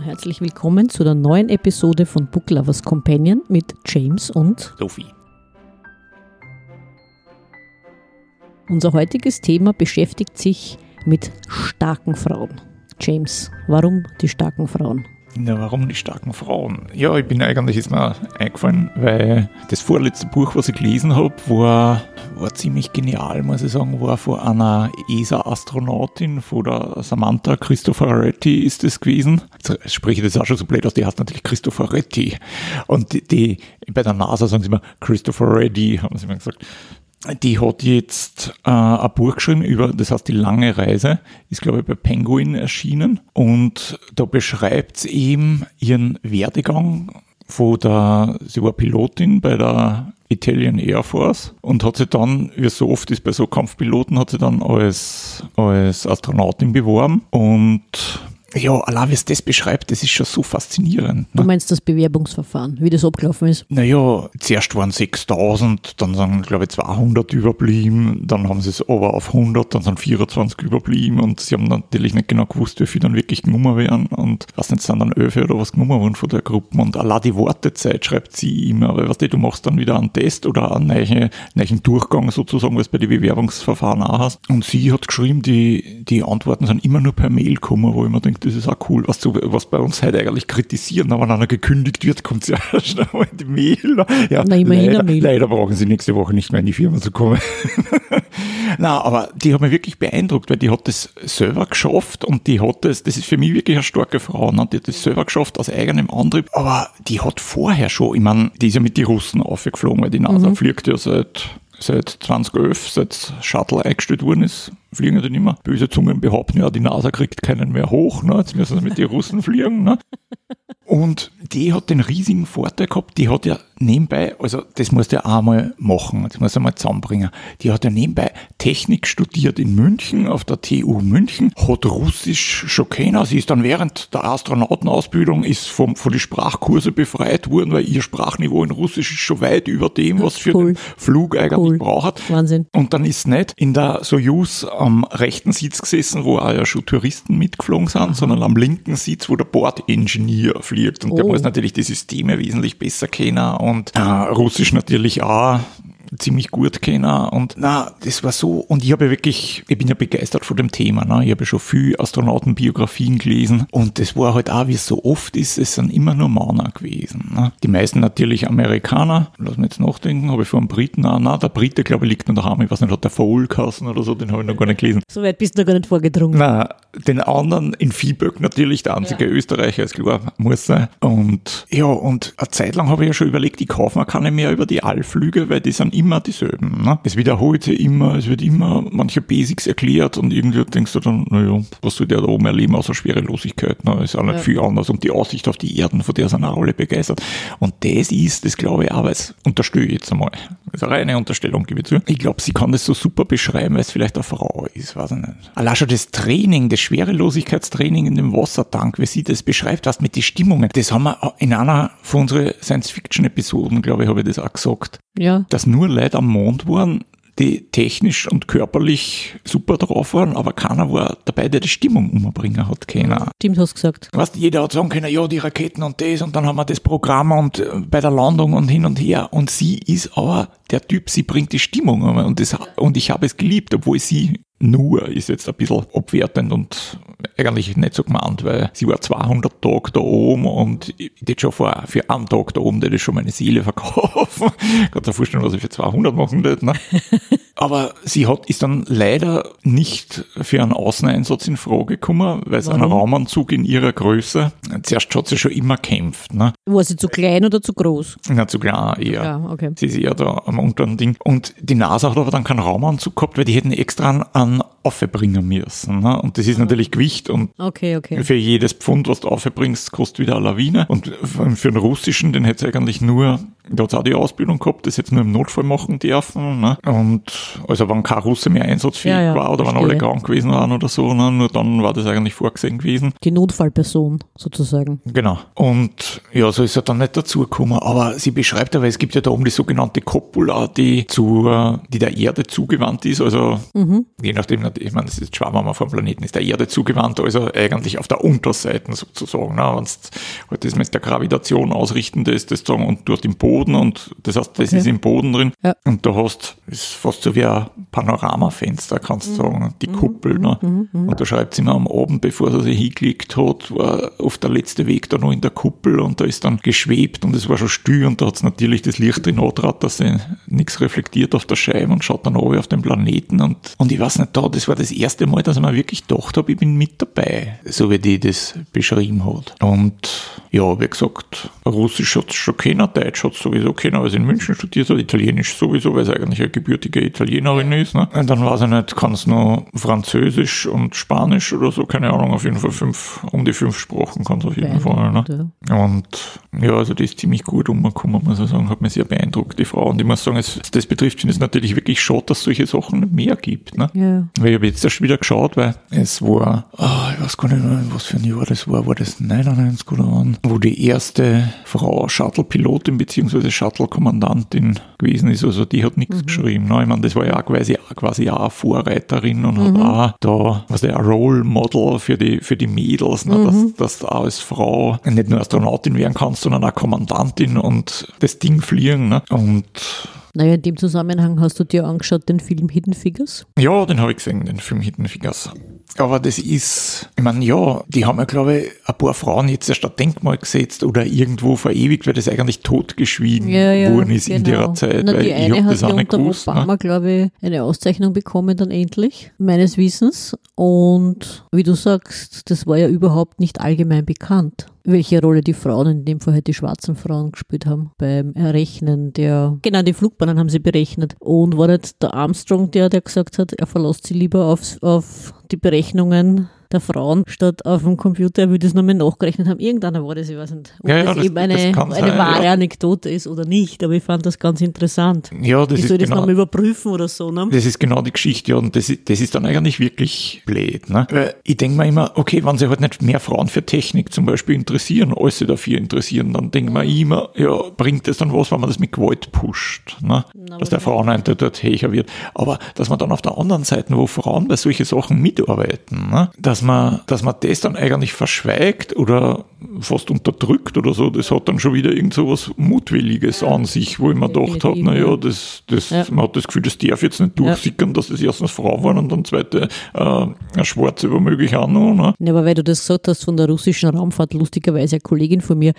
herzlich willkommen zu der neuen Episode von Book Lovers Companion mit James und Sophie. Unser heutiges Thema beschäftigt sich mit starken Frauen. James, warum die starken Frauen? Na, warum die starken Frauen? Ja, ich bin eigentlich ist mir eingefallen, weil das vorletzte Buch, was ich gelesen habe, war, war ziemlich genial, muss ich sagen, war von einer ESA-Astronautin, von der Samantha Cristoforetti ist das gewesen. Jetzt spreche ich das auch schon so blöd aus, die heißt natürlich Cristoforetti. Und die, die bei der NASA sagen sie immer Cristoforetti, haben sie immer gesagt die hat jetzt äh, ein Buch geschrieben über, das heißt die lange Reise, ist glaube ich bei Penguin erschienen. Und da beschreibt sie eben ihren Werdegang von der, sie war Pilotin bei der Italian Air Force und hat sie dann, wie so oft ist bei so Kampfpiloten, hat sie dann als, als Astronautin beworben. Und ja, allein wie es das beschreibt, das ist schon so faszinierend. Ne? Du meinst das Bewerbungsverfahren, wie das abgelaufen ist? Naja, zuerst waren 6000, dann sind, glaube ich, 200 überblieben, dann haben sie es aber auf 100, dann sind 24 überblieben und sie haben natürlich nicht genau gewusst, wie viele dann wirklich genommen werden und was nicht, sind dann 11 oder was genommen worden von der Gruppe und allein die Wartezeit schreibt sie immer, weil weißt du, du machst dann wieder einen Test oder einen neuen, neuen Durchgang sozusagen, was bei den Bewerbungsverfahren auch hast und sie hat geschrieben, die, die Antworten sind immer nur per Mail gekommen, wo ich mir denke, das ist auch cool, was, du, was bei uns heute eigentlich kritisieren, wenn einer gekündigt wird, kommt ja schnell mal in die Mail. Ja, Na, immerhin leider, Mail. leider brauchen sie nächste Woche nicht mehr in die Firma zu kommen. Na, aber die hat mich wirklich beeindruckt, weil die hat das selber geschafft und die hat das, das ist für mich wirklich eine starke Frau, ne? die hat das selber geschafft aus eigenem Antrieb, aber die hat vorher schon, ich meine, die ist ja mit den Russen aufgeflogen, weil die NASA mhm. fliegt ja seit seit 2011, seit Shuttle eingestellt worden ist, fliegen ja dann immer. Böse Zungen behaupten ja, die NASA kriegt keinen mehr hoch, ne? jetzt müssen sie mit den Russen fliegen. Ne? Und die hat den riesigen Vorteil gehabt, die hat ja nebenbei, also das musst du ja auch mal machen, das musst du mal zusammenbringen, die hat ja nebenbei Technik studiert in München, auf der TU München, hat Russisch schon kennen, sie ist dann während der Astronautenausbildung ist vom, von den Sprachkurse befreit worden, weil ihr Sprachniveau in Russisch ist schon weit über dem, was für cool. den Flug eigentlich cool. braucht. Wahnsinn. Und dann ist nicht in der Soyuz am rechten Sitz gesessen, wo auch ja schon Touristen mitgeflogen sind, Aha. sondern am linken Sitz, wo der Bordingenieur fliegt. Und oh. der muss natürlich die Systeme wesentlich besser kennen und äh, Russisch natürlich auch ziemlich gut kennen. Und na, das war so. Und ich habe wirklich, ich bin ja begeistert von dem Thema. Ne? Ich habe ja schon viel Astronautenbiografien gelesen. Und das war halt auch, wie es so oft ist, es sind immer nur Männer gewesen. Ne? Die meisten natürlich Amerikaner. Lass mich jetzt nachdenken, habe ich vor einem Briten auch. Na, der Brite, glaube ich, liegt noch daheim. Ich weiß nicht, hat der Faulkassen oder so, den habe ich noch gar nicht gelesen. So weit bist du noch gar nicht vorgedrungen. Na, den anderen in Viehböck natürlich, der einzige ja. Österreicher, ist klar, muss sein. Und ja, und eine Zeit lang habe ich ja schon überlegt, ich kaufe mir keine mehr über die Allflüge, weil die sind immer dieselben. Ne? Es wiederholt sich immer, es wird immer manche Basics erklärt und irgendwie denkst du dann, naja, was soll der da oben erleben außer Schwerelosigkeit? Ne? Ist auch nicht ja. viel anders. Und die Aussicht auf die Erden, von der sind auch alle begeistert. Und das ist, das glaube ich auch, weil es unterstelle ich jetzt einmal. Das ist eine reine Unterstellung, gebe ich zu. Ich glaube, sie kann das so super beschreiben, weil es vielleicht eine Frau ist, weiß ich nicht. Allein schon das Training, das Schwerelosigkeitstraining in dem Wassertank, wie sie das beschreibt, was mit den Stimmungen, das haben wir in einer von unseren Science-Fiction-Episoden, glaube ich, habe ich das auch gesagt. Ja. Dass nur Leute am Mond waren, die technisch und körperlich super drauf waren, aber keiner war dabei, der die Stimmung umbringen hat keiner. Stimmt, hast du gesagt. Weißt, jeder hat sagen können, ja, die Raketen und das und dann haben wir das Programm und äh, bei der Landung und hin und her. Und sie ist aber der Typ, sie bringt die Stimmung und, das, und ich habe es geliebt, obwohl sie nur ist jetzt ein bisschen abwertend und eigentlich nicht so gemeint, weil sie war 200 Tage da oben und ich hätte schon vor, für einen Tag da oben, der schon meine Seele verkaufen. Kannst dir vorstellen, was ich für 200 machen würde. Ne? Aber sie hat, ist dann leider nicht für einen Außeneinsatz in Frage gekommen, weil sie einen Raumanzug in ihrer Größe, zuerst hat sie schon immer kämpft. Ne? War sie zu klein oder zu groß? Na, zu klein eher. Ja, okay. Sie ist eher da am unteren Ding. Und die NASA hat aber dann keinen Raumanzug gehabt, weil die hätten extra einen aufbringen müssen. Ne? Und das ist natürlich Gewicht und okay, okay. für jedes Pfund, was du aufbringst, kostet wieder eine Lawine. Und für den russischen, den hätte es eigentlich nur da hat auch die Ausbildung gehabt, das jetzt nur im Notfall machen dürfen. Ne? Und also wenn kein Russe mehr einsatzfähig ja, ja, war oder verstehe. wenn alle krank gewesen waren oder so, ne? nur dann war das eigentlich vorgesehen gewesen. Die Notfallperson sozusagen. Genau. Und ja, so ist er dann nicht dazugekommen. Aber sie beschreibt aber, es gibt ja da oben die sogenannte Copula, die zu, die der Erde zugewandt ist. Also mhm. je nachdem ich meine, das ist Schwarmhammer vom Planeten, ist der Erde zugewandt, also eigentlich auf der Unterseite sozusagen. Ne? Wenn du halt das mit der Gravitation ausrichten lässt, das sagen, und dort im Boden und das heißt, das okay. ist im Boden drin. Ja. Und du hast, ist fast so wie ein Panoramafenster, kannst du sagen, die mhm. Kuppel. Ne? Mhm. mhm. Und da schreibt sie mir am Abend, bevor sie sich hingelegt hat, war oft der letzte Weg da noch in der Kuppel und da ist dann geschwebt und es war schon still und da hat es natürlich das Licht drin angedreht, dass sie nichts reflektiert auf der Scheibe und schaut dann oben auf den Planeten und, und ich weiß nicht, da, das war das erste Mal, dass ich mir wirklich gedacht habe, ich bin mit dabei, so wie die das beschrieben hat. Und ja, wie gesagt, Russisch hat es schon kennen, Deutsch hat es sowieso kennen, weil sie in München studiert hat, Italienisch sowieso, weil sie eigentlich eine gebürtige Italienerin ist. Ne? Und dann weiß ich nicht, kann es noch Französisch und Spanisch oder so, keine Ahnung, auf jeden Fall fünf, um die fünf Sprachen kann es auf jeden Fall. Ne? Und ja, also die ist ziemlich gut umgekommen, muss ich sagen, hat mich sehr beeindruckt, die Frau. Und ich muss sagen, es, das betrifft, finde ich es natürlich wirklich schade, dass es solche Sachen mehr gibt. Ne? Ja. Weil ich habe jetzt erst wieder geschaut, weil es war, oh, ich weiß gar nicht mehr, was für ein Jahr das war, war das 99 oder wann, wo die erste Frau Shuttle-Pilotin bzw. Shuttle-Kommandantin gewesen ist. Also die hat nichts mhm. geschrieben. Ne? Ich meine, das war ja quasi, quasi auch eine Vorreiterin und mhm. hat auch da, was der Role Model für die, für die Mädels, ne? Mhm. dass, dass du auch als Frau nicht nur Astronautin werden kannst, sondern auch Kommandantin und das Ding fliegen. Ne? Und naja, in dem Zusammenhang hast du dir angeschaut den Film Hidden Figures? Ja, den habe ich gesehen, den Film Hidden Figures. Aber das ist, ich meine, ja, die haben ja, glaube ich, ein paar Frauen jetzt erst ein Denkmal gesetzt oder irgendwo verewigt, weil das eigentlich totgeschwiegen ja, ja, worden ist genau. in ihrer Zeit. Na, die eine hat ja unter gewusst, ne? Obama, ne? glaube ich, eine Auszeichnung bekommen dann endlich, meines Wissens. Und wie du sagst, das war ja überhaupt nicht allgemein bekannt welche Rolle die Frauen, in dem Fall halt die schwarzen Frauen gespielt haben beim Errechnen der, genau, die Flugbahnen haben sie berechnet. Und war nicht der Armstrong der, der gesagt hat, er verlässt sie lieber auf, auf die Berechnungen der Frauen statt auf dem Computer, er würde es nochmal nachgerechnet haben. Irgendeiner war das, ich weiß nicht, ob ja, ja, das, eben eine, das eine sein, wahre ja. Anekdote ist oder nicht, aber ich fand das ganz interessant. Ja, das ich ist soll das genau, nochmal überprüfen oder so. Ne? Das ist genau die Geschichte, ja, und das, das ist dann eigentlich wirklich blöd. Ne? Weil ich denke mir immer, okay, wenn sich halt nicht mehr Frauen für Technik zum Beispiel interessieren, als sie dafür interessieren, dann denke ich mir immer, ja, bringt das dann was, wenn man das mit Gewalt pusht, ne? Na, dass der Frauenanteil dort höher wird. Aber dass man dann auf der anderen Seite, wo Frauen bei solchen Sachen mitarbeiten, ne? dass dass man, dass man das dann eigentlich verschweigt oder fast unterdrückt oder so, das hat dann schon wieder irgend so was Mutwilliges an sich, wo ich mir gedacht habe, naja, das, das, ja. man hat das Gefühl, das darf jetzt nicht durchsickern, dass das erstens Frau waren und dann zweite äh, eine Schwarze womöglich auch noch. Ne? Ja, aber weil du das gesagt hast von der russischen Raumfahrt, lustigerweise eine Kollegin von mir,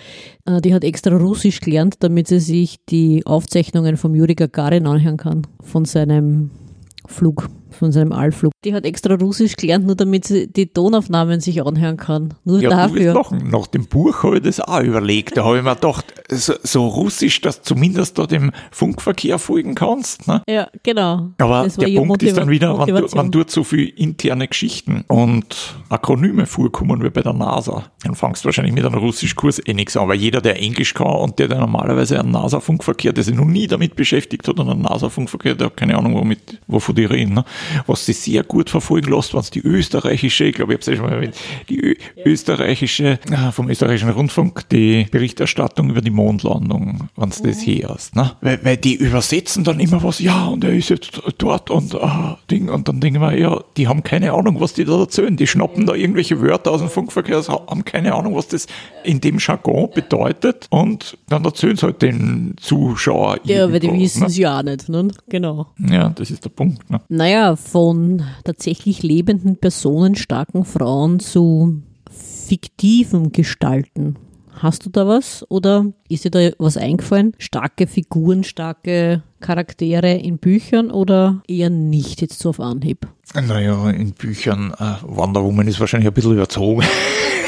äh, die hat extra Russisch gelernt, damit sie sich die Aufzeichnungen vom Juri Gagarin anhören kann, von seinem Flug von seinem Allflug. Die hat extra Russisch gelernt, nur damit sie die Tonaufnahmen sich anhören kann. Nur ja, dafür. Du Nach dem Buch habe ich das auch überlegt. Da habe ich mir gedacht, so, so, Russisch, dass du zumindest da dem Funkverkehr folgen kannst. Ne? Ja, genau. Aber der Punkt Motiva ist dann wieder, wenn, du, wenn dort so viele interne Geschichten und Akronyme vorkommen wie bei der NASA, dann fangst du wahrscheinlich mit einem Russischkurs eh nichts an, weil jeder, der Englisch kann und der, der normalerweise einen NASA-Funkverkehr, der sich noch nie damit beschäftigt hat und einen NASA-Funkverkehr, der hat keine Ahnung, womit, wovon die reden. Ne? Was sich sehr gut verfolgen lässt, wenn es die österreichische, ich glaube, ich habe es ja schon mal erwähnt, die österreichische, äh, vom österreichischen Rundfunk, die Berichterstattung über die Mondlandung, wenn es das mhm. hörst. Ne? Weil, weil die übersetzen dann immer was, ja, und er ist jetzt dort und ah, Ding, und dann denken wir, ja, die haben keine Ahnung, was die da erzählen. Die schnappen da irgendwelche Wörter aus dem Funkverkehr, haben keine Ahnung, was das in dem Jargon bedeutet und dann erzählen sie halt den Zuschauer. Ja, weil die wissen es ne? ja auch nicht, ne? Genau. Ja, das ist der Punkt. Ne? Naja, von tatsächlich lebenden Personen, starken Frauen zu fiktiven Gestalten. Hast du da was oder ist dir da was eingefallen? Starke Figuren, starke Charaktere in Büchern oder eher nicht jetzt so auf Anhieb? Naja, in Büchern, äh, Wonder Woman ist wahrscheinlich ein bisschen überzogen.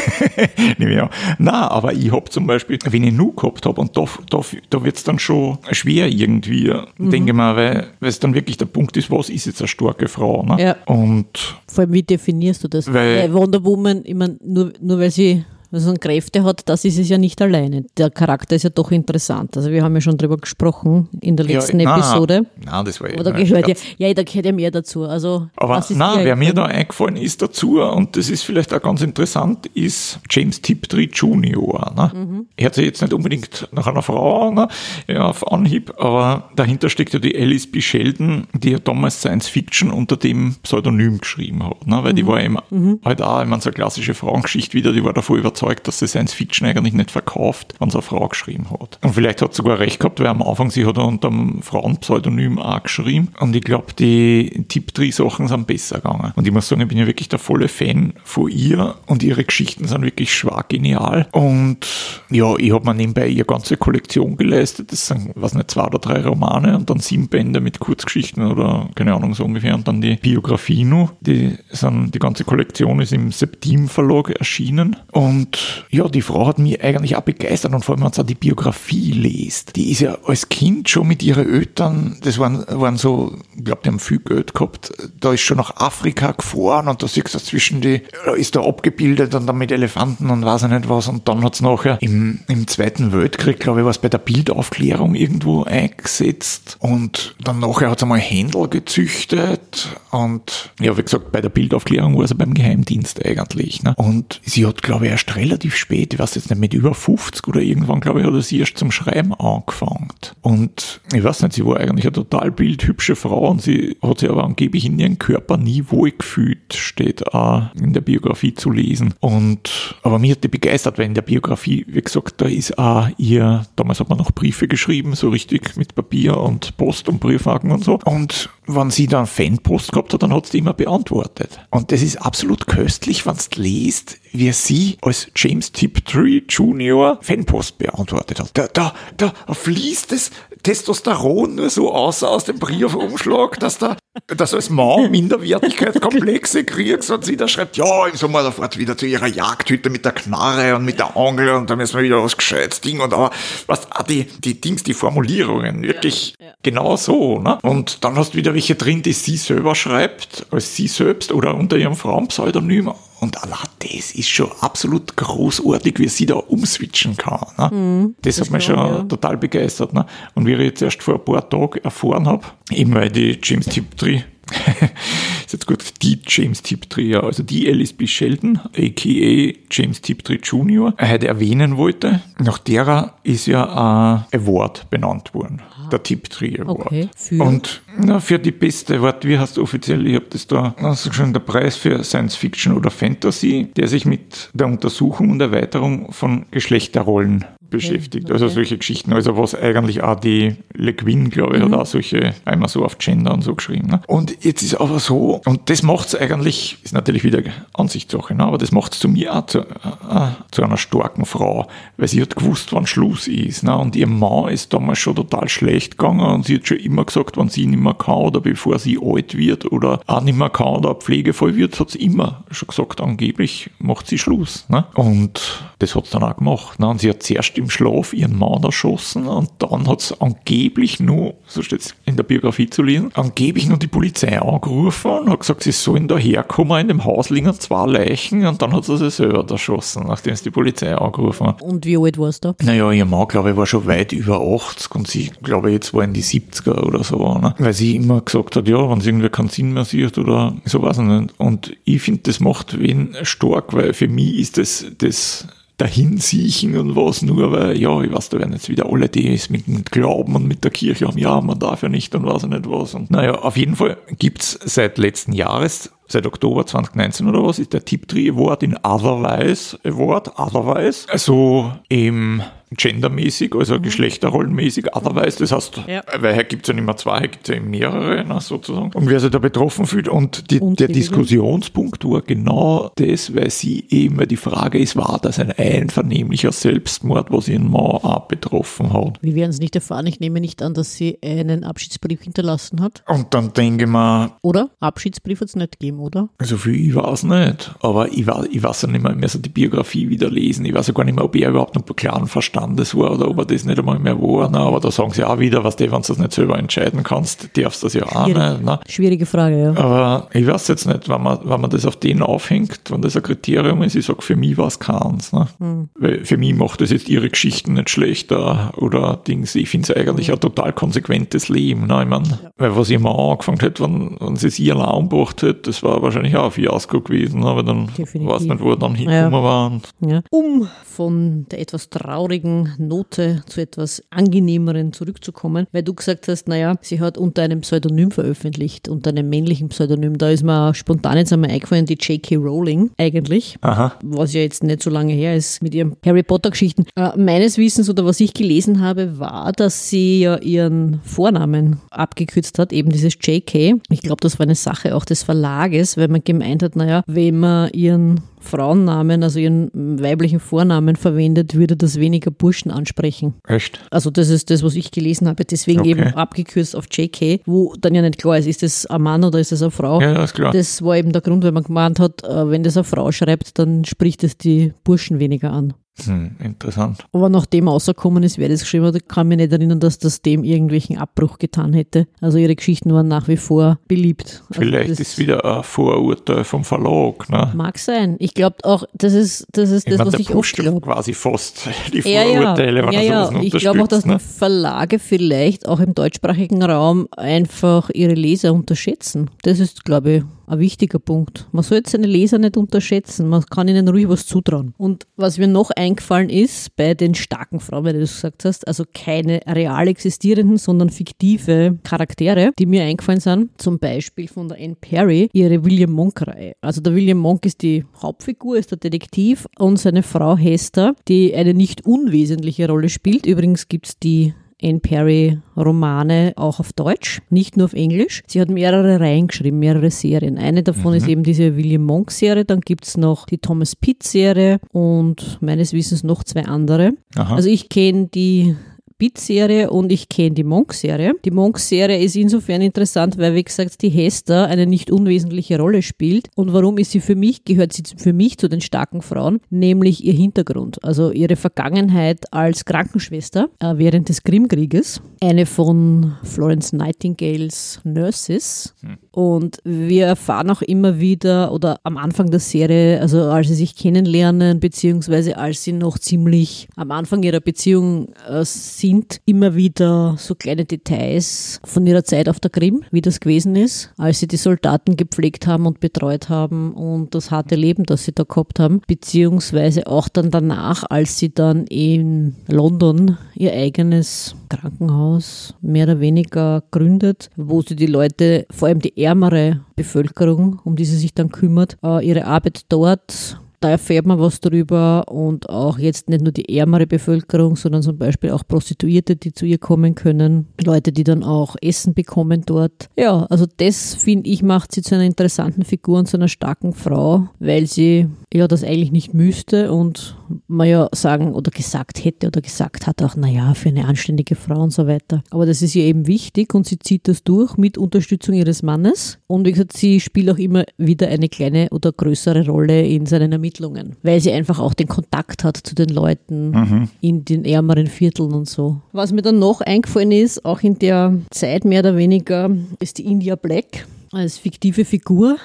Na, aber ich habe zum Beispiel, wenn ich nur gehabt habe, und da, da, da wird es dann schon schwer irgendwie, mhm. denke ich mal, weil, weil es dann wirklich der Punkt ist, was ist jetzt eine starke Frau? Ne? Ja. Und Vor allem, wie definierst du das? Weil, weil Wonder Woman, ich meine, nur, nur weil sie so Kräfte hat, das ist es ja nicht alleine. Der Charakter ist ja doch interessant. Also wir haben ja schon drüber gesprochen in der letzten ja, Episode. Nein, das war Aber da gehört ja, ja, da gehört ja mehr dazu. Also, Aber nein, wer mir da eingefallen? ist dazu, und das ist vielleicht auch ganz interessant, ist James Tiptree Jr. Ne? Mhm. Er hört sich jetzt nicht unbedingt nach einer Frau ne? ja, auf Anhieb, aber dahinter steckt ja die Alice B. Sheldon, die ja damals Science Fiction unter dem Pseudonym geschrieben hat. Ne? Weil Mhm. die war eben halt auch, ich meine, so eine klassische Frauengeschichte wieder, die war davon überzeugt, dass sie Science Fiction eigentlich nicht verkauft, wenn sie eine Frau geschrieben hat. Und vielleicht hat sie sogar recht gehabt, weil am Anfang sie hat unter einem Frauenpseudonym auch geschrieben. Und ich glaube, die Tipptree-Sachen sind besser gegangen. Und ich muss sagen, ich bin ja wirklich der volle Fan von ihr und ihre Geschichten sind wirklich schwach genial. Und ja, ich habe mir nebenbei ihre ganze Kollektion geleistet. Das sind, was nicht, zwei oder drei Romane und dann sieben Bände mit Kurzgeschichten oder keine Ahnung, so ungefähr. Und dann die Biografie noch. Die, sind, die ganze Kollektion ist im Septim Verlag erschienen. Und ja, die Frau hat mich eigentlich auch begeistert und vor allem, wenn auch die Biografie liest. Die ist ja als Kind schon mit ihren Eltern, das waren, waren so, ich glaube, die haben viel Geld gehabt, da ist schon nach Afrika gefahren und da siehst du zwischen die, ist da abgebildet und dann mit Elefanten und weiß ich nicht was und dann hat's nachher im, im Zweiten Weltkrieg, glaube ich, was bei der Bildaufklärung irgendwo eingesetzt und dann nachher hat's einmal Händel gezüchtet und ja, wie gesagt, bei der Bildaufklärung war sie beim Geheimdienst eigentlich. Ne? Und sie hat, glaube ich, erst relativ spät, ich weiß jetzt nicht, mit über 50 oder irgendwann, glaube ich, hat sie erst zum Schreiben angefangen. Und ich weiß nicht, sie war eigentlich eine total bildhübsche Frau und sie hat sich aber angeblich in ihrem Körper nie wohl gefühlt, steht auch in der Biografie zu lesen. Und, aber mir hat die begeistert, weil in der Biografie, wie gesagt, da ist auch ihr, damals hat man noch Briefe geschrieben, so richtig mit Papier und Post und Briefmarken und so. Und wenn sie dann Fanpost gehabt hat, dann hat sie immer beantwortet. Und das ist absolut köstlich, wenn du liest, wie sie als James Tiptree Jr. Fanpost beantwortet hat. Da, da, da fließt das Testosteron nur so aus aus dem Briefumschlag, dass da dass als Mann Minderwertigkeitskomplexe kriegst und sie da schreibt, ja, im Sommer sofort wieder zu ihrer Jagdhütte mit der Knarre und mit der Angel und dann müssen wir wieder was Gescheites Ding und aber was die, die Dings, die Formulierungen, wirklich genau so, ne? Und dann hast du wieder welche drin, die sie selber schreibt, als sie selbst oder unter ihrem Frauenpseudonym und allein das ist schon absolut großartig, wie sie da umswitchen kann. Ne? das, hat mich schon schon, ja. total begeistert. Ne? Und wie ich jetzt erst vor ein paar Tagen erfahren habe, eben weil die James Tiptree, ist jetzt gut, die James Tiptree, ja, also die Alice B. Sheldon, a.k.a. James Tiptree Jr., heute erwähnen wollte, nach derer ist ja ein Award benannt worden. Der Tiptree Award. Okay, für? Und na, für die beste, warte, wie heißt offiziell, ich habe das da, ist schon der Preis für Science Fiction oder Fantasy, der sich mit der Untersuchung und Erweiterung von Geschlechterrollen beschäftigt. Also okay. solche Geschichten, also was eigentlich auch die Le Guin, glaube ich, hat auch solche, einmal so auf Gender und so geschrieben. Ne? Und jetzt ist aber so, und das macht es eigentlich, ist natürlich wieder Ansichtssache, ne? aber das macht es zu mir auch zu, äh, zu einer starken Frau, weil sie hat gewusst, wann Schluss ist. Ne? Und ihr Mann ist damals schon total schlecht gegangen und sie hat schon immer gesagt, wenn sie nicht mehr kann oder bevor sie alt wird oder auch nicht mehr kann oder pflegevoll wird, hat sie immer schon gesagt, angeblich macht sie Schluss. Ne? Und das hat sie dann auch gemacht. Ne? Und sie hat zuerst im Schlaf ihren Mann erschossen und dann hat sie angeblich nur, so steht es in der Biografie zu lesen, angeblich nur die Polizei angerufen und hat gesagt, sie sollen da herkommen, in dem Haus liegen zwei Leichen und dann hat sie sich selber erschossen, nachdem sie die Polizei angerufen hat. Und wie alt warst du? Naja, ihr Mann, glaube ich, war schon weit über 80 und sie, glaube ich, jetzt war in die 70er oder so, ne? Weil sie immer gesagt hat, ja, wenn es irgendwie keinen Sinn mehr sieht oder so weiß ich nicht. Und ich finde, das macht wen stark, weil für mich ist das, das Dahinsiechen und was nur, weil, ja, ich weiß, da werden jetzt wieder alle, die es mit dem Glauben und mit der Kirche haben, ja, man darf ja nicht und weiß ich nicht was. Und naja, auf jeden Fall gibt's seit letzten Jahres seit Oktober 2019 oder was, ist der Tiptree Award in Otherwise Award, Otherwise, also im gendermäßig, also geschlechterrollenmäßig, otherwise, das heißt, Ja. weil hier gibt's ja nicht mehr zwei, hier gibt's ja eben mehrere, ne, sozusagen. Und wer sich da betroffen fühlt und die, der Unzählige. Diskussionspunkt war genau das, weil sie eben, weil die Frage ist, war das ein einvernehmlicher Selbstmord, was ihren Mann auch betroffen hat? Wir werden es nicht erfahren. Ich nehme nicht an, dass sie einen Abschiedsbrief hinterlassen hat. Und dann denke ich mir, Oder? Abschiedsbrief hat es nicht gegeben. Dem, oder? Also viel ich weiß nicht, aber ich weiß, ich weiß ja nicht mehr, mehr so die Biografie wieder lesen. Ich weiß ja gar nicht mehr, ob er überhaupt noch klaren Verstandes war oder ob er das nicht einmal mehr war. Na, aber da sagen sie auch wieder, was du, wenn du das nicht selber entscheiden kannst, darfst du das ja auch Schwierig. nicht. Ne? Schwierige Frage, ja. Aber ich weiß jetzt nicht, wenn man, wenn man das auf den aufhängt, wenn das ein Kriterium ist, ich sage, für mich war es keins. Ne? Hm. Weil für mich macht das jetzt ihre Geschichten nicht schlechter oder Dings. Ich finde es eigentlich ein total konsequentes Leben. Ne? Ich mein, Weil was ich immer angefangen hätte, wenn, wenn sie es ihr allein umgebracht hätte, das war wahrscheinlich auch ein Fiasko gewesen. Ne? Weil dann Definitiv. weiß nicht, wo er dann hingekommen Ja. war. Ja. Um von der etwas traurigen Note zu etwas angenehmeren zurückzukommen, weil du gesagt hast, naja, sie hat unter einem Pseudonym veröffentlicht, unter einem männlichen Pseudonym. Da ist mir spontan jetzt einmal eingefallen, die J.K. Rowling eigentlich, Aha. was ja jetzt nicht so lange her ist mit ihren Harry Potter-Geschichten. Äh, meines Wissens oder was ich gelesen habe, war, dass sie ja ihren Vornamen abgekürzt hat, eben dieses J.K. Ich glaube, das war eine Sache auch des Verlages, weil man gemeint hat, naja, wenn man ihren Frauennamen, also ihren weiblichen Vornamen verwendet, würde das weniger Burschen ansprechen. Echt? Also das ist das, was ich gelesen habe, deswegen Okay. eben abgekürzt auf JK, wo dann ja nicht klar ist, ist das ein Mann oder ist das eine Frau? Ja, das ist klar. Das war eben der Grund, weil man gemeint hat, äh, wenn das eine Frau schreibt, dann spricht es die Burschen weniger an. Hm, interessant. Aber nachdem rausgekommen ist, wer das geschrieben hat, kann mich nicht erinnern, dass das dem irgendwelchen Abbruch getan hätte. Also ihre Geschichten waren nach wie vor beliebt. Also Vielleicht das ist wieder ein Vorurteil vom Verlag. Ne? Mag sein. Ich glaube auch, das ist das, ist Ich das was ich pusht glaube. quasi fast die Ja, ja, Vorurteile, ja, er ja. sowas Ich glaube auch, dass die Verlage vielleicht auch im deutschsprachigen Raum einfach ihre Leser unterschätzen. Das ist, glaube ich, ein wichtiger Punkt. Man sollte seine Leser nicht unterschätzen. Man kann ihnen ruhig was zutrauen. Und was mir noch eingefallen ist bei den starken Frauen, weil du das gesagt hast, also keine real existierenden, sondern fiktive Charaktere, die mir eingefallen sind, zum Beispiel von der Anne Perry, ihre William Monk-Reihe. Also der William Monk ist die Hauptfigur, ist der Detektiv und seine Frau Hester, die eine nicht unwesentliche Rolle spielt. Übrigens gibt es die Anne Perry Romane auch auf Deutsch, nicht nur auf Englisch. Sie hat mehrere Reihen geschrieben, mehrere Serien. Eine davon ist eben diese William Monk Serie, dann gibt es noch die Thomas Pitt Serie und meines Wissens noch zwei andere. Aha. Also ich kenne die Beat-Serie und ich kenne die Monk-Serie. Die Monk-Serie ist insofern interessant, weil, wie gesagt, die Hester eine nicht unwesentliche Rolle spielt. Und warum ist sie für mich, gehört sie für mich zu den starken Frauen, nämlich ihr Hintergrund, also ihre Vergangenheit als Krankenschwester äh, während des Krimkrieges. Eine von Florence Nightingales Nurses. Und wir erfahren auch immer wieder, oder am Anfang der Serie, also als sie sich kennenlernen, beziehungsweise als sie noch ziemlich am Anfang ihrer Beziehung äh, sind, immer wieder so kleine Details von ihrer Zeit auf der Krim, wie das gewesen ist, als sie die Soldaten gepflegt haben und betreut haben und das harte Leben, das sie da gehabt haben, beziehungsweise auch dann danach, als sie dann in London ihr eigenes Krankenhaus mehr oder weniger gründet, wo sie die Leute, vor allem die ärmere Bevölkerung, um die sie sich dann kümmert, äh, ihre Arbeit dort da erfährt man was darüber und auch jetzt nicht nur die ärmere Bevölkerung, sondern zum Beispiel auch Prostituierte, die zu ihr kommen können, Leute, die dann auch Essen bekommen dort. Ja, also das finde ich macht sie zu einer interessanten Figur und zu einer starken Frau, weil sie ja das eigentlich nicht müsste und man ja sagen oder gesagt hätte oder gesagt hat auch, naja, für eine anständige Frau und so weiter. Aber das ist ihr eben wichtig und sie zieht das durch mit Unterstützung ihres Mannes und wie gesagt, sie spielt auch immer wieder eine kleine oder größere Rolle in seinen Ermittlungen, weil sie einfach auch den Kontakt hat zu den Leuten in den ärmeren Vierteln und so. Was mir dann noch eingefallen ist, auch in der Zeit mehr oder weniger, ist die India Black als fiktive Figur.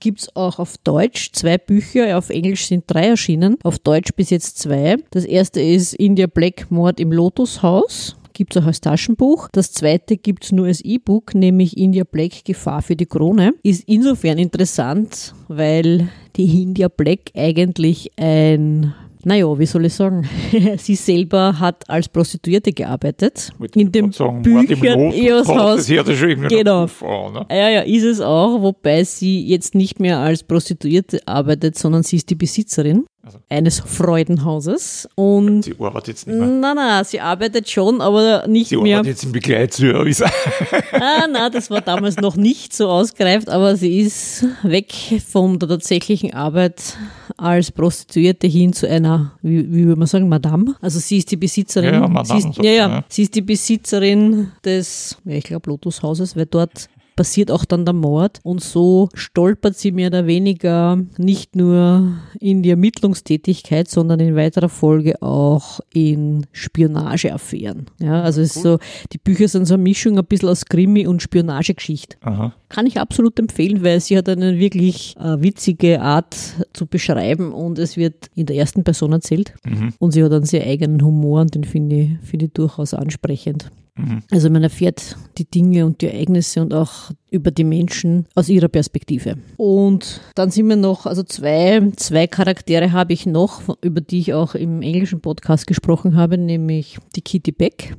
Gibt es auch auf Deutsch zwei Bücher, auf Englisch sind drei erschienen, auf Deutsch bis jetzt zwei. Das erste ist India Black Mord im Lotushaus. Gibt es auch als Taschenbuch. Das zweite gibt es nur als E-Book, nämlich India Black Gefahr für die Krone. Ist insofern interessant, weil die India Black eigentlich ein naja, wie soll ich sagen? Sie selber hat als Prostituierte gearbeitet. Wollte In dem Büchern Lotushaus, ihres Haus. Das hört sich schon irgendwie Genau. Puff an, ne? Ja, ja, ist es auch, wobei sie jetzt nicht mehr als Prostituierte arbeitet, sondern sie ist die Besitzerin Also. eines Freudenhauses. Und Sie arbeitet jetzt nicht mehr. nein, nein, sie arbeitet schon, aber nicht Sie mehr. arbeitet jetzt im Begleitservice. Ah, nein, das war damals noch nicht so ausgereift, aber sie ist weg von der tatsächlichen Arbeit als Prostituierte hin zu einer, wie, wie würde man sagen, Madame. Also sie ist die Besitzerin. Ja, ja, Madame, sie ist, ja, ja. sie ist die Besitzerin des, ja, ich glaube, Lotushauses, weil dort passiert auch dann der Mord und so stolpert sie mehr oder weniger nicht nur in die Ermittlungstätigkeit, sondern in weiterer Folge auch in Spionageaffären. Ja, also ist so, die Bücher sind so eine Mischung ein bisschen aus Krimi und Spionagegeschichte. Aha. Kann ich absolut empfehlen, weil sie hat eine wirklich äh, witzige Art zu beschreiben und es wird in der ersten Person erzählt. Und sie hat einen sehr eigenen Humor und den finde ich, finde ich durchaus ansprechend. Also man erfährt die Dinge und die Ereignisse und auch über die Menschen aus ihrer Perspektive. Und dann sind wir noch, also zwei, zwei Charaktere habe ich noch, über die ich auch im englischen Podcast gesprochen habe, nämlich die Kitty Beck.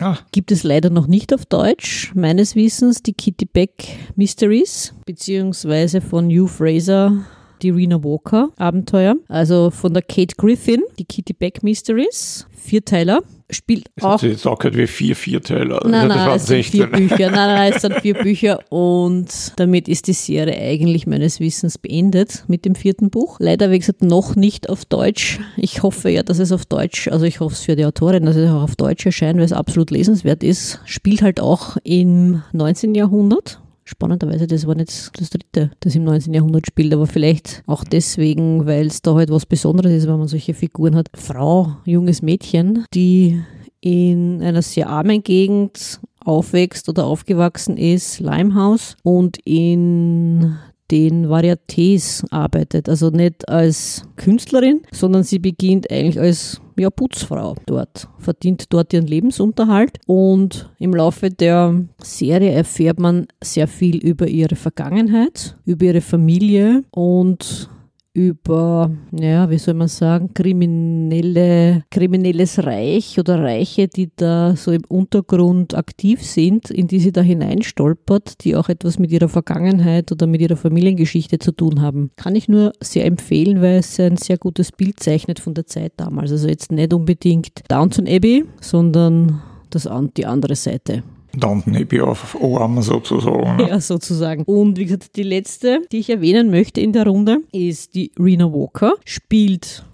Ah, Gibt es leider noch nicht auf Deutsch, meines Wissens, die Kitty Beck Mysteries, beziehungsweise von Hugh Fraser die Rena Walker Abenteuer, also von der Kate Griffin, die Kitty Beck Mysteries, Vierteiler, spielt das auch jetzt auch gehört wie vier Vierteiler. Nein, das nein, waren es sind vier 16. Bücher. Nein, nein, es sind vier Bücher und damit ist die Serie eigentlich meines Wissens beendet mit dem vierten Buch. Leider, wie gesagt, noch nicht auf Deutsch. Ich hoffe ja, dass es auf Deutsch, also ich hoffe es für die Autorin, dass es auch auf Deutsch erscheint, weil es absolut lesenswert ist. Spielt halt auch im 19. Jahrhundert. Spannenderweise, das war nicht das dritte, das im 19. Jahrhundert spielt, aber vielleicht auch deswegen, weil es da halt was Besonderes ist, wenn man solche Figuren hat. Frau, junges Mädchen, die in einer sehr armen Gegend aufwächst oder aufgewachsen ist, Limehouse, und in den Varietés arbeitet. Also nicht als Künstlerin, sondern sie beginnt eigentlich als ja, Putzfrau dort, verdient dort ihren Lebensunterhalt und im Laufe der Serie erfährt man sehr viel über ihre Vergangenheit, über ihre Familie und über, ja, wie soll man sagen, kriminelle, kriminelles Reich oder Reiche, die da so im Untergrund aktiv sind, in die sie da hineinstolpert, die auch etwas mit ihrer Vergangenheit oder mit ihrer Familiengeschichte zu tun haben. Kann ich nur sehr empfehlen, weil es ein sehr gutes Bild zeichnet von der Zeit damals. Also jetzt nicht unbedingt Downton Abbey, sondern das, die andere Seite. Downton Abbey auf Ohren sozusagen. ne? Ja, sozusagen. Und wie gesagt, die letzte, die ich erwähnen möchte in der Runde, ist die Rena Walker. Spielt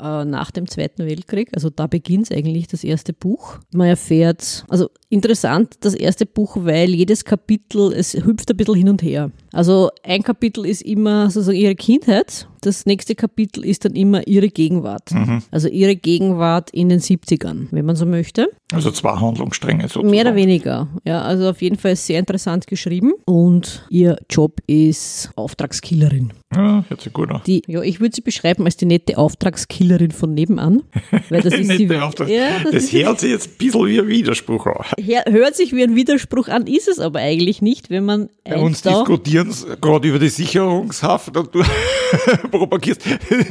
äh, nach dem Zweiten Weltkrieg, also da beginnt eigentlich das erste Buch. Man erfährt, also interessant, das erste Buch, weil jedes Kapitel, es hüpft ein bisschen hin und her. Also ein Kapitel ist immer sozusagen ihre Kindheit, das nächste Kapitel ist dann immer ihre Gegenwart. Also ihre Gegenwart in den 70ern, wenn man so möchte. Also zwei Handlungsstränge sozusagen. Mehr oder weniger. Ja, also auf jeden Fall sehr interessant geschrieben. Und ihr Job ist Auftragskillerin. Ja, hört sich gut an. Die, ja, ich würde sie beschreiben als die nette Auftragskillerin von nebenan. Weil das ist die, ja, das, das ist, hört sich jetzt ein bisschen wie ein Widerspruch an. Hört sich wie ein Widerspruch an, ist es aber eigentlich nicht, wenn man Bei uns diskutieren gerade über die Sicherungshaft und du propagierst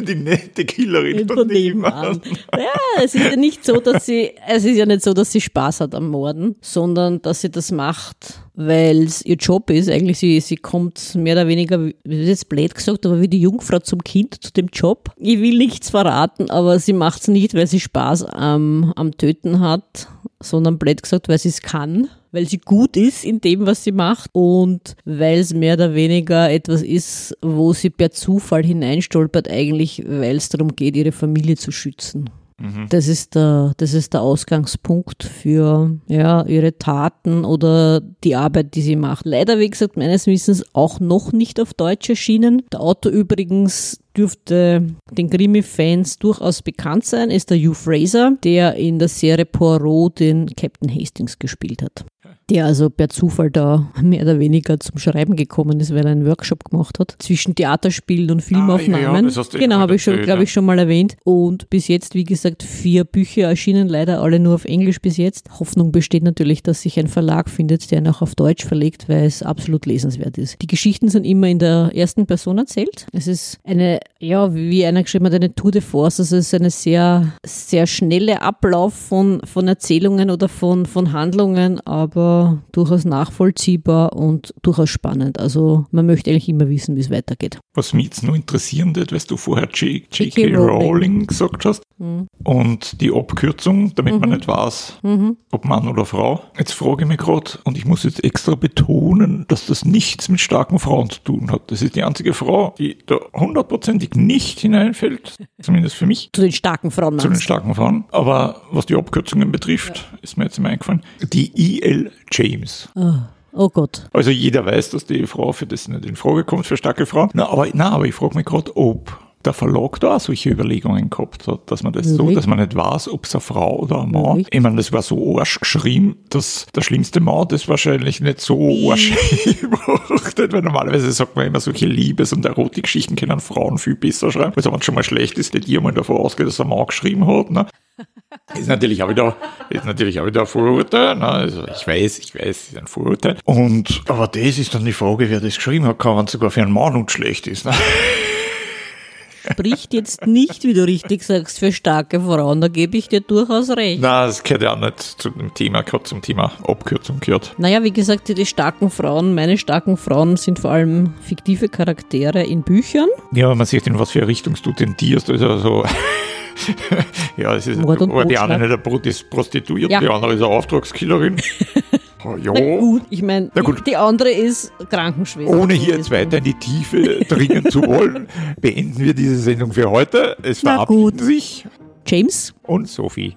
die nette Killerin von nebenan. Ja, es ist ja nicht so, dass sie, es ist ja nicht so, dass sie Spaß hat am Morden, sondern dass sie das macht, weil es ihr Job ist. Eigentlich, sie, sie kommt mehr oder weniger, wie ist jetzt blöd gesagt, aber wie die Jungfrau zum Kind zu dem Job. Ich will nichts verraten, aber sie macht es nicht, weil sie Spaß am, am Töten hat, sondern blöd gesagt, weil sie es kann weil sie gut ist in dem, was sie macht und weil es mehr oder weniger etwas ist, wo sie per Zufall hineinstolpert, eigentlich, weil es darum geht, ihre Familie zu schützen. Das ist der, das ist der Ausgangspunkt für ja, ihre Taten oder die Arbeit, die sie macht. Leider, wie gesagt, meines Wissens auch noch nicht auf Deutsch erschienen. Der Autor übrigens dürfte den Krimi-Fans durchaus bekannt sein, ist der Hugh Fraser, der in der Serie Poirot den Captain Hastings gespielt hat. Der also per Zufall da mehr oder weniger zum Schreiben gekommen ist, weil er einen Workshop gemacht hat zwischen Theaterspielen und Filmaufnahmen. ja, das hast du genau, habe ich schon, glaube ja. ich, schon mal erwähnt. Und bis jetzt, wie gesagt, vier Bücher erschienen, leider alle nur auf Englisch bis jetzt. Hoffnung besteht natürlich, dass sich ein Verlag findet, der ihn auch auf Deutsch verlegt, weil es absolut lesenswert ist. Die Geschichten sind immer in der ersten Person erzählt. Es ist eine, ja, wie einer geschrieben hat, eine Tour de Force. Also es ist eine sehr, sehr schnelle Ablauf von, von Erzählungen oder von, von Handlungen, aber durchaus nachvollziehbar und durchaus spannend. Also man möchte eigentlich immer wissen, wie es weitergeht. Was mich jetzt nur interessieren wird, weil du vorher J.K. Rowling. Gesagt hast und die Abkürzung, damit man nicht weiß, ob Mann oder Frau. Jetzt frage ich mich gerade, und ich muss jetzt extra betonen, dass das nichts mit starken Frauen zu tun hat. Das ist die einzige Frau, die da hundertprozentig nicht hineinfällt, zumindest für mich. Zu den starken Frauen. zu den starken Frauen. Aber was die Abkürzungen betrifft, ist mir jetzt immer eingefallen, die E.L. James. Ah, Oh Gott. Also jeder weiß, dass die Frau für das nicht in Frage kommt, für starke Frauen. Na, aber, na, aber ich frage mich gerade, ob der Verlag da auch solche Überlegungen gehabt hat, dass man das so, Wirklich? dass man nicht weiß, ob es eine Frau oder ein Mann. Wirklich? Ich meine, das war so arsch geschrieben, dass der schlimmste Mann das wahrscheinlich nicht so arsch gemacht hat, weil normalerweise sagt man immer, solche Liebes- und Erotikgeschichten können Frauen viel besser schreiben. Also wenn es schon mal schlecht ist, nicht jemand davon ausgeht, dass ein Mann geschrieben hat. Ne? Ist natürlich auch wieder, ist natürlich auch wieder ein Vorurteil. Ne? Also ich weiß, ich weiß, es ist ein Vorurteil. Und, aber das ist dann die Frage, wer das geschrieben hat, kann man sogar für einen Mann und schlecht ist. Ne? Spricht jetzt nicht, wie du richtig sagst, für starke Frauen. Da gebe ich dir durchaus recht. Na, das gehört ja auch nicht zu dem Thema, gerade zum Thema Abkürzung gehört. Naja, wie gesagt, die starken Frauen, meine starken Frauen sind vor allem fiktive Charaktere in Büchern. Ja, aber man sieht, in was für Richtung du tendierst. Also so. ja, es ist Mord und aber die eine nicht eine Prostituierte, Ja. die andere ist eine Auftragskillerin. Ja. Na gut, ich meine, die andere ist Krankenschwester. Ohne hier jetzt weiter in die Tiefe dringen zu wollen, beenden wir diese Sendung für heute. Es Na verabschieden gut. sich James? und Sophie.